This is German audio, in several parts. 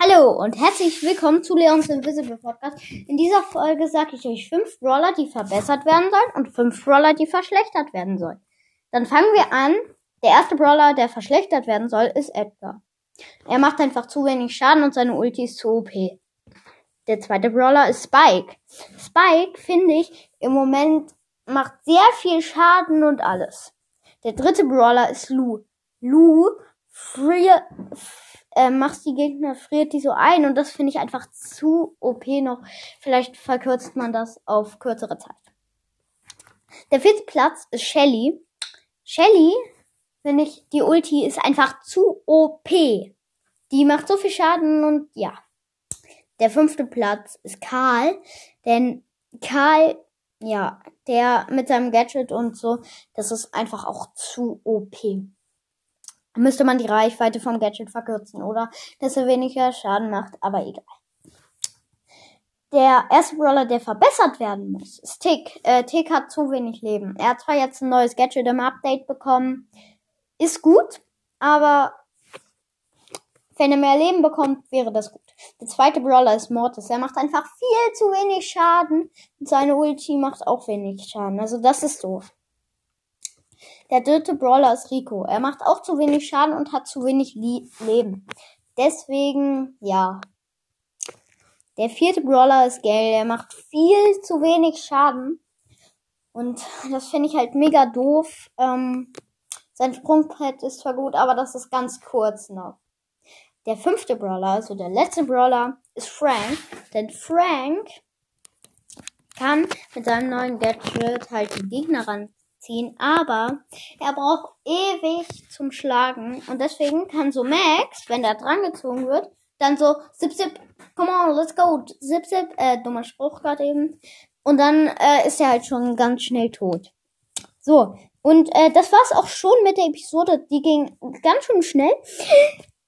Hallo und herzlich willkommen zu Leons Invisible Podcast. In dieser Folge sage ich euch fünf Brawler, die verbessert werden sollen und fünf Brawler, die verschlechtert werden sollen. Dann fangen wir an. Der erste Brawler, der verschlechtert werden soll, ist Edgar. Er macht einfach zu wenig Schaden und seine Ulti ist zu OP. Der zweite Brawler ist Spike. Spike, finde ich, im Moment macht sehr viel Schaden und alles. Der dritte Brawler ist Lou. Lou friert, äh, machst die Gegner, friert die so ein und das finde ich einfach zu OP noch. Vielleicht verkürzt man das auf kürzere Zeit. Der vierte Platz ist Shelly. Shelly, finde ich, die Ulti ist einfach zu OP. Die macht so viel Schaden und ja. Der fünfte Platz ist Karl, denn Karl, ja, der mit seinem Gadget und so, das ist einfach auch zu OP müsste man die Reichweite vom Gadget verkürzen oder dass er weniger Schaden macht, aber egal. Der erste Brawler, der verbessert werden muss, ist Tick. Äh, Tick hat zu wenig Leben. Er hat zwar jetzt ein neues Gadget im Update bekommen, ist gut, aber wenn er mehr Leben bekommt, wäre das gut. Der zweite Brawler ist Mortis. Er macht einfach viel zu wenig Schaden und seine Ulti macht auch wenig Schaden. Also das ist doof. Der dritte Brawler ist Rico. Er macht auch zu wenig Schaden und hat zu wenig Leben. Deswegen, ja. Der vierte Brawler ist Gale. Er macht viel zu wenig Schaden. Und das finde ich halt mega doof. Ähm, sein Sprungbrett ist zwar gut, aber das ist ganz kurz noch. Der fünfte Brawler, also der letzte Brawler, ist Frank. Denn Frank kann mit seinem neuen Gadget halt die Gegner ran ziehen, aber er braucht ewig zum Schlagen und deswegen kann so Max, wenn der dran gezogen wird, dann so zip zip, come on, let's go, zip zip, äh, dummer Spruch gerade eben und dann äh, ist er halt schon ganz schnell tot. So, und äh, das war's auch schon mit der Episode, die ging ganz schön schnell.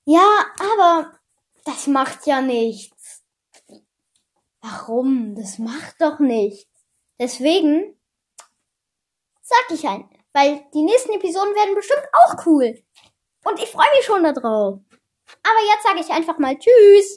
Ja, aber das macht ja nichts. Warum? Das macht doch nichts. Deswegen Sag ich ein. Weil die nächsten Episoden werden bestimmt auch cool. Und ich freue mich schon darauf. Aber jetzt sage ich einfach mal Tschüss.